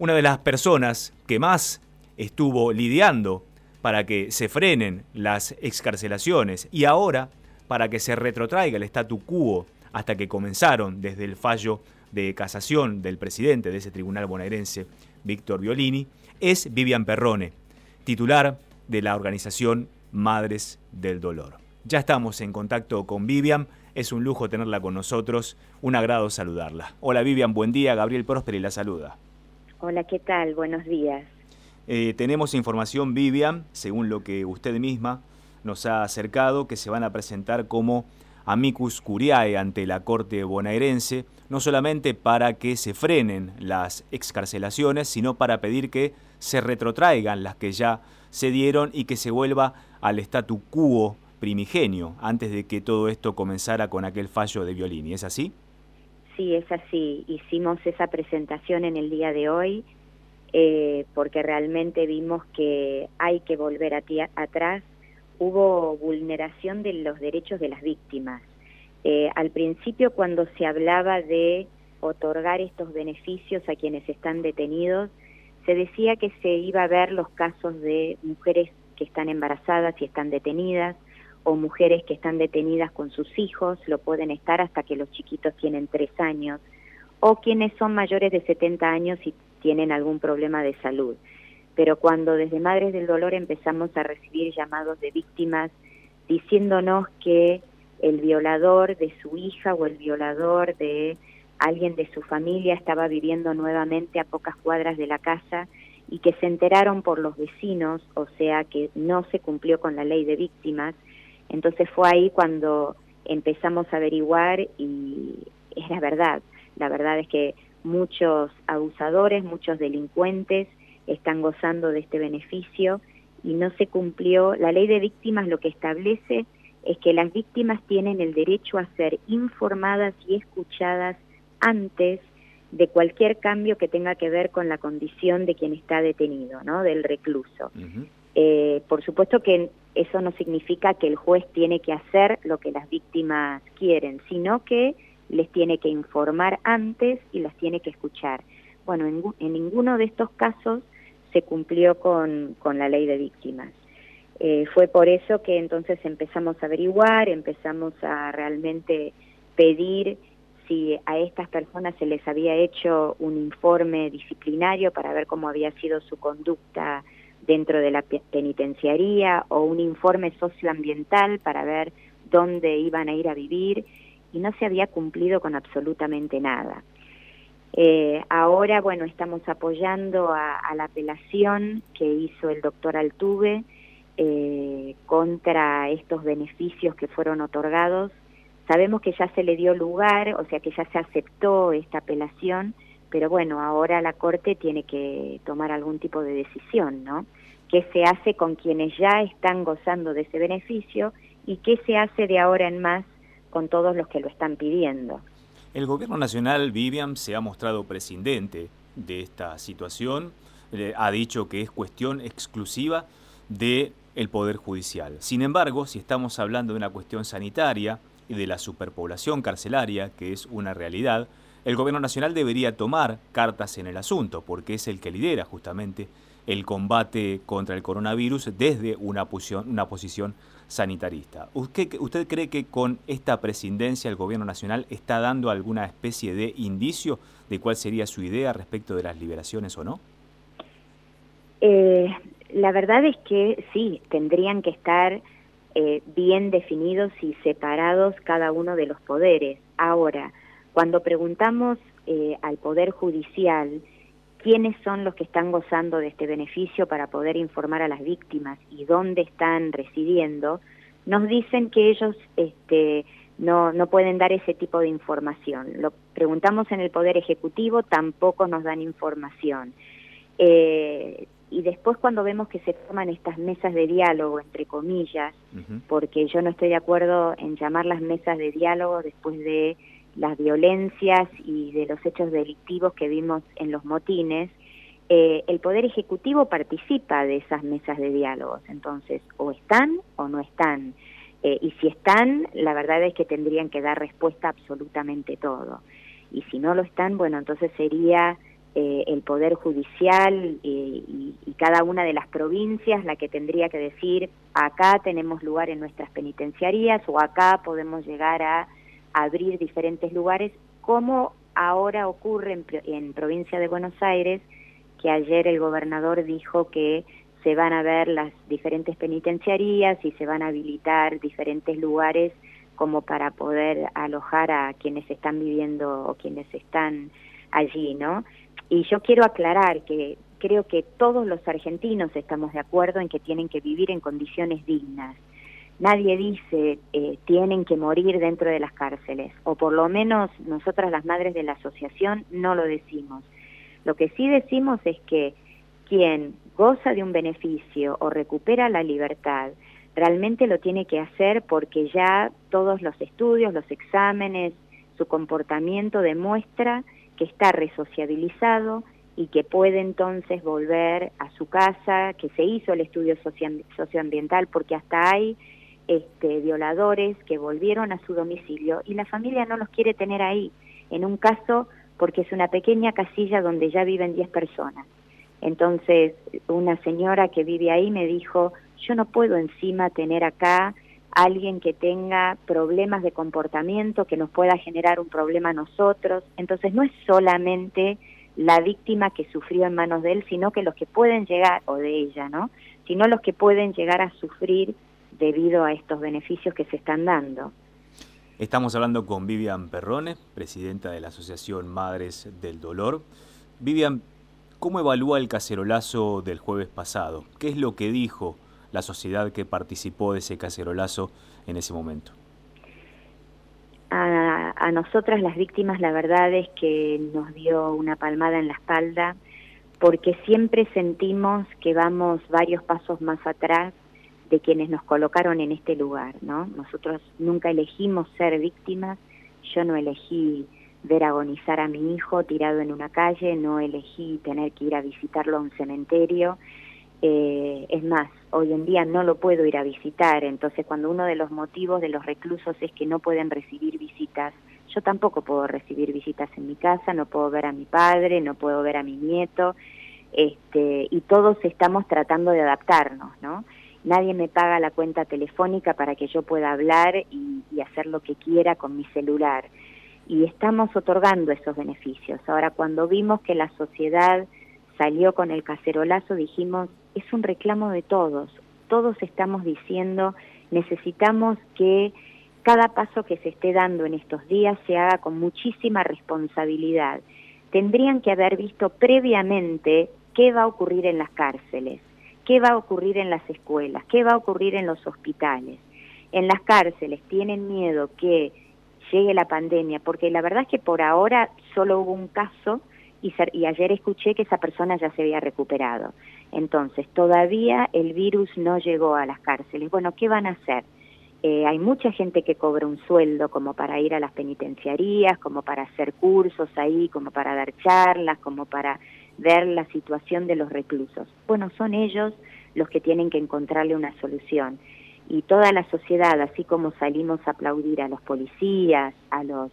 Una de las personas que más estuvo lidiando para que se frenen las excarcelaciones y ahora para que se retrotraiga el statu quo hasta que comenzaron desde el fallo de casación del presidente de ese tribunal bonaerense, Víctor Violini, es Vivian Perrone, titular de la organización Madres del Dolor. Ya estamos en contacto con Vivian, es un lujo tenerla con nosotros, un agrado saludarla. Hola Vivian, buen día, Gabriel Prósperi la saluda. Hola, ¿qué tal? Buenos días. Eh, tenemos información, Vivian, según lo que usted misma nos ha acercado, que se van a presentar como amicus curiae ante la Corte bonaerense, no solamente para que se frenen las excarcelaciones, sino para pedir que se retrotraigan las que ya se dieron y que se vuelva al statu quo primigenio, antes de que todo esto comenzara con aquel fallo de Violini. ¿Es así? Sí, es así. Hicimos esa presentación en el día de hoy eh, porque realmente vimos que hay que volver atrás hubo vulneración de los derechos de las víctimas. Eh, al principio, cuando se hablaba de otorgar estos beneficios a quienes están detenidos, se decía que se iba a ver los casos de mujeres que están embarazadas y están detenidas, o mujeres que están detenidas con sus hijos, lo pueden estar hasta que los chiquitos tienen tres años, o quienes son mayores de 70 años y tienen algún problema de salud. Pero cuando desde Madres del Dolor empezamos a recibir llamados de víctimas diciéndonos que el violador de su hija o el violador de alguien de su familia estaba viviendo nuevamente a pocas cuadras de la casa y que se enteraron por los vecinos, o sea que no se cumplió con la ley de víctimas, entonces fue ahí cuando empezamos a averiguar y era verdad, la verdad es que muchos abusadores, muchos delincuentes están gozando de este beneficio y no se cumplió. La ley de víctimas lo que establece es que las víctimas tienen el derecho a ser informadas y escuchadas antes de cualquier cambio que tenga que ver con la condición de quien está detenido, ¿no? Del recluso. Eh, por supuesto que eso no significa que el juez tiene que hacer lo que las víctimas quieren, sino que les tiene que informar antes y las tiene que escuchar. Bueno, en ninguno de estos casos se cumplió con, la ley de víctimas. Eh, fue por eso que entonces empezamos a averiguar, empezamos a realmente pedir si a estas personas se les había hecho un informe disciplinario para ver cómo había sido su conducta dentro de la penitenciaría o un informe socioambiental para ver dónde iban a ir a vivir y no se había cumplido con absolutamente nada. Eh, ahora, bueno, estamos apoyando a, la apelación que hizo el doctor Altuve eh, contra estos beneficios que fueron otorgados. Sabemos que ya se le dio lugar, o sea que ya se aceptó esta apelación, pero bueno, ahora la Corte tiene que tomar algún tipo de decisión, ¿no? ¿Qué se hace con quienes ya están gozando de ese beneficio y qué se hace de ahora en más con todos los que lo están pidiendo? El gobierno nacional, Vivian, se ha mostrado prescindente de esta situación, ha dicho que es cuestión exclusiva del el Poder Judicial. Sin embargo, si estamos hablando de una cuestión sanitaria y de la superpoblación carcelaria, que es una realidad, el gobierno nacional debería tomar cartas en el asunto, porque es el que lidera justamente el combate contra el coronavirus desde una posición, una posición sanitarista. ¿Usted, ¿Usted cree que con esta presidencia el gobierno nacional está dando alguna especie de indicio de cuál sería su idea respecto de las liberaciones o no? Eh, la verdad es que sí, tendrían que estar eh, bien definidos y separados cada uno de los poderes. Ahora, cuando preguntamos eh, al Poder Judicial, quiénes son los que están gozando de este beneficio para poder informar a las víctimas y dónde están residiendo, nos dicen que ellos este, no, no pueden dar ese tipo de información. Lo preguntamos en el Poder Ejecutivo, tampoco nos dan información. Eh, y después cuando vemos que se forman estas mesas de diálogo, entre comillas, porque yo no estoy de acuerdo en llamar las mesas de diálogo después de las violencias y de los hechos delictivos que vimos en los motines, eh, el Poder Ejecutivo participa de esas mesas de diálogos. Entonces, o están o no están. Eh, y si están, la verdad es que tendrían que dar respuesta a absolutamente todo. Y si no lo están, bueno, entonces sería eh, el Poder Judicial y, cada una de las provincias la que tendría que decir acá tenemos lugar en nuestras penitenciarías o acá podemos llegar a abrir diferentes lugares, como ahora ocurre en, en provincia de Buenos Aires, que ayer el gobernador dijo que se van a ver las diferentes penitenciarías y se van a habilitar diferentes lugares como para poder alojar a quienes están viviendo o quienes están allí, ¿no? Y yo quiero aclarar que creo que todos los argentinos estamos de acuerdo en que tienen que vivir en condiciones dignas. Nadie dice eh, tienen que morir dentro de las cárceles, o por lo menos nosotras las madres de la asociación no lo decimos. Lo que sí decimos es que quien goza de un beneficio o recupera la libertad, realmente lo tiene que hacer porque ya todos los estudios, los exámenes, su comportamiento demuestra que está resociabilizado y que puede entonces volver a su casa, que se hizo el estudio socioambiental porque hasta hay este, violadores que volvieron a su domicilio y la familia no los quiere tener ahí, en un caso porque es una pequeña casilla donde ya viven 10 personas. Entonces, una señora que vive ahí me dijo, yo no puedo encima tener acá alguien que tenga problemas de comportamiento, que nos pueda generar un problema a nosotros. Entonces no es solamente la víctima que sufrió en manos de él, sino que los que pueden llegar, o de ella, ¿no? Sino los que pueden llegar a sufrir debido a estos beneficios que se están dando. Estamos hablando con Vivian Perrone, presidenta de la Asociación Madres del Dolor. Vivian, ¿cómo evalúa el cacerolazo del jueves pasado? ¿Qué es lo que dijo la sociedad que participó de ese cacerolazo en ese momento? A, a, nosotras las víctimas la verdad es que nos dio una palmada en la espalda porque siempre sentimos que vamos varios pasos más atrás de quienes nos colocaron en este lugar, ¿no? Nosotros nunca elegimos ser víctimas, yo no elegí ver agonizar a mi hijo tirado en una calle, no elegí tener que ir a visitarlo a un cementerio, eh, es más, hoy en día no lo puedo ir a visitar, entonces cuando uno de los motivos de los reclusos es que no pueden recibir visitas, yo tampoco puedo recibir visitas en mi casa, no puedo ver a mi padre, no puedo ver a mi nieto, este, y todos estamos tratando de adaptarnos, ¿no? Nadie me paga la cuenta telefónica para que yo pueda hablar y, hacer lo que quiera con mi celular. Y estamos otorgando esos beneficios. Ahora, cuando vimos que la sociedad salió con el cacerolazo, dijimos, es un reclamo de todos. Todos estamos diciendo, necesitamos que cada paso que se esté dando en estos días se haga con muchísima responsabilidad. Tendrían que haber visto previamente qué va a ocurrir en las cárceles, qué va a ocurrir en las escuelas, qué va a ocurrir en los hospitales. En las cárceles tienen miedo que llegue la pandemia, porque la verdad es que por ahora solo hubo un caso y, ayer escuché que esa persona ya se había recuperado. Entonces, todavía el virus no llegó a las cárceles. Bueno, ¿qué van a hacer? Eh, hay mucha gente que cobra un sueldo como para ir a las penitenciarías, como para hacer cursos ahí, como para dar charlas, como para ver la situación de los reclusos. Bueno, son ellos los que tienen que encontrarle una solución. Y toda la sociedad, así como salimos a aplaudir a los policías, a los,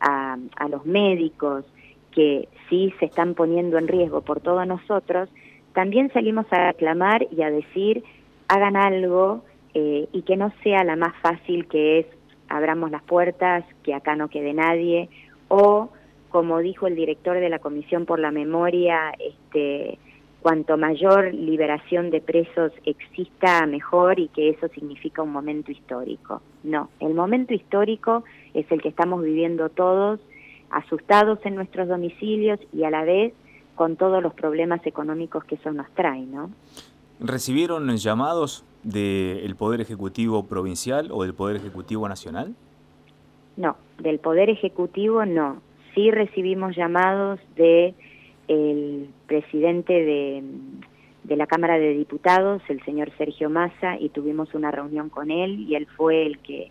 a, los médicos, que sí se están poniendo en riesgo por todos nosotros, también salimos a reclamar y a decir, hagan algo eh, y que no sea la más fácil que es abramos las puertas, que acá no quede nadie, o como dijo el director de la Comisión por la Memoria, este, cuanto mayor liberación de presos exista, mejor y que eso significa un momento histórico. No, el momento histórico es el que estamos viviendo todos, asustados en nuestros domicilios y a la vez con todos los problemas económicos que eso nos trae, ¿no? ¿Recibieron llamados del Poder Ejecutivo Provincial o del Poder Ejecutivo Nacional? No, del Poder Ejecutivo no. Sí recibimos llamados de el presidente de, de la Cámara de Diputados, el señor Sergio Massa, y tuvimos una reunión con él y él fue el que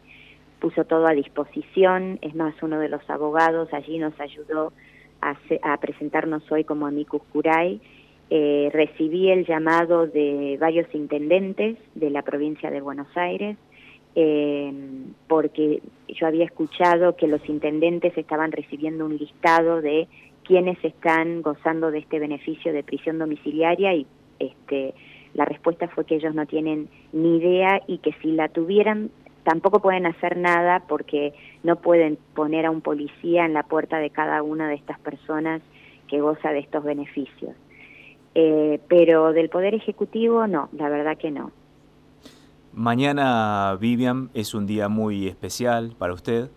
puso todo a disposición. Es más, uno de los abogados allí nos ayudó a, presentarnos hoy como amicus curiae. Eh, recibí el llamado de varios intendentes de la provincia de Buenos Aires, eh, porque yo había escuchado que los intendentes estaban recibiendo un listado de quiénes están gozando de este beneficio de prisión domiciliaria y este, la respuesta fue que ellos no tienen ni idea y que si la tuvieran tampoco pueden hacer nada porque no pueden poner a un policía en la puerta de cada una de estas personas que goza de estos beneficios. Eh, pero del Poder Ejecutivo no, la verdad que no. Mañana, Vivian, es un día muy especial para usted.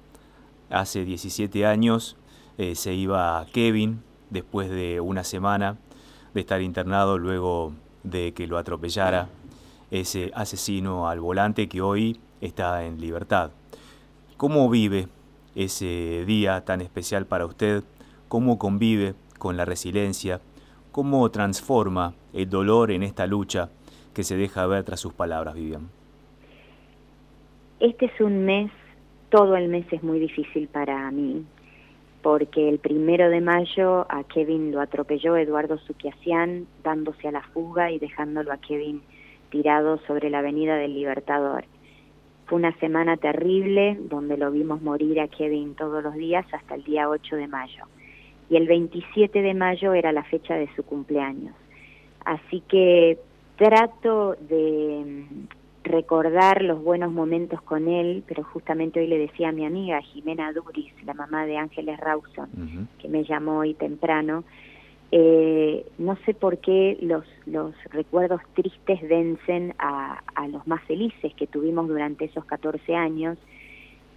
Hace 17 años eh, se iba Kevin después de una semana de estar internado luego de que lo atropellara ese asesino al volante que hoy está en libertad. ¿Cómo vive ese día tan especial para usted? ¿Cómo convive con la resiliencia? ¿Cómo transforma el dolor en esta lucha que se deja ver tras sus palabras, Vivian? Este es un mes, todo el mes es muy difícil para mí, porque el primero de mayo a Kevin lo atropelló Eduardo Suquiasian dándose a la fuga y dejándolo a Kevin tirado sobre la avenida del Libertador. Fue una semana terrible donde lo vimos morir a Kevin todos los días hasta el día 8 de mayo. Y el 27 de mayo era la fecha de su cumpleaños. Así que trato de recordar los buenos momentos con él, pero justamente hoy le decía a mi amiga Jimena Duris, la mamá de Ángeles Rawson, que me llamó hoy temprano, eh, no sé por qué los, los recuerdos tristes vencen a, a los más felices que tuvimos durante esos 14 años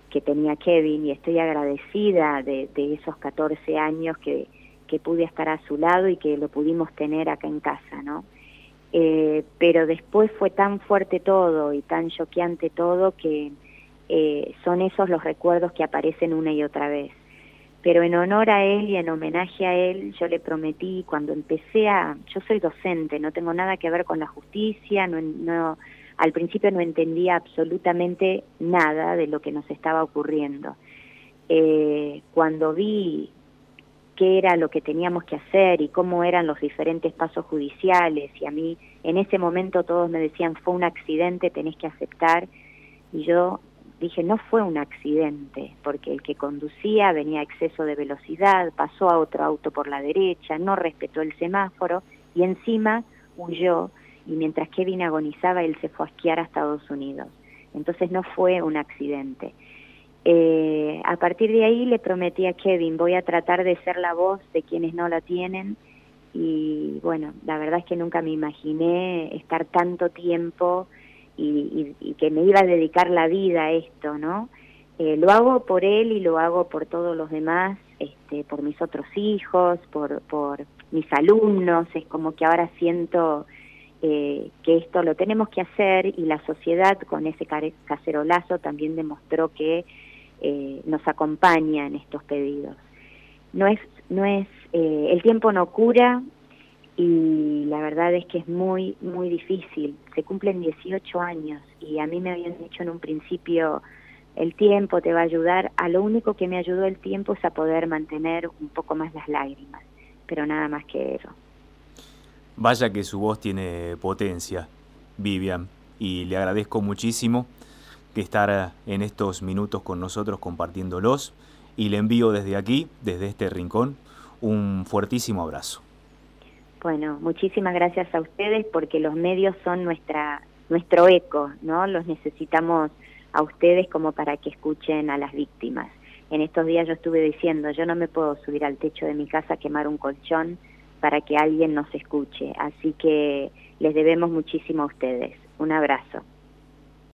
que tenía Kevin y estoy agradecida de, de esos 14 años que, que pude estar a su lado y que lo pudimos tener acá en casa, ¿no? Eh, pero después fue tan fuerte todo y tan choqueante todo que eh, son esos los recuerdos que aparecen una y otra vez. Pero en honor a él y en homenaje a él, yo le prometí cuando empecé a, yo soy docente, no tengo nada que ver con la justicia, no, al principio no entendía absolutamente nada de lo que nos estaba ocurriendo. Eh, cuando vi qué era lo que teníamos que hacer y cómo eran los diferentes pasos judiciales y a mí en ese momento todos me decían fue un accidente, tenés que aceptar y yo dije no fue un accidente porque el que conducía venía a exceso de velocidad, pasó a otro auto por la derecha, no respetó el semáforo y encima huyó y mientras Kevin agonizaba él se fue a esquiar a Estados Unidos. Entonces no fue un accidente. Eh, a partir de ahí le prometí a Kevin, voy a tratar de ser la voz de quienes no la tienen y bueno, la verdad es que nunca me imaginé estar tanto tiempo y, que me iba a dedicar la vida a esto, ¿no? Eh, lo hago por él y lo hago por todos los demás, este, por mis otros hijos, por, por mis alumnos, es como que ahora siento eh, que esto lo tenemos que hacer y la sociedad con ese cacerolazo también demostró que eh, nos acompaña en estos pedidos. No es, no es, eh, el tiempo no cura y la verdad es que es muy, muy difícil. Se cumplen 18 años y a mí me habían dicho en un principio, el tiempo te va a ayudar. A lo único que me ayudó el tiempo es a poder mantener un poco más las lágrimas, pero nada más que eso. Vaya que su voz tiene potencia, Vivian, y le agradezco muchísimo que estar en estos minutos con nosotros compartiéndolos y le envío desde aquí, desde este rincón, un fuertísimo abrazo. Bueno, muchísimas gracias a ustedes porque los medios son nuestra nuestro eco, ¿no? Los necesitamos a ustedes como para que escuchen a las víctimas. En estos días yo estuve diciendo, yo no me puedo subir al techo de mi casa a quemar un colchón para que alguien nos escuche, así que les debemos muchísimo a ustedes. Un abrazo.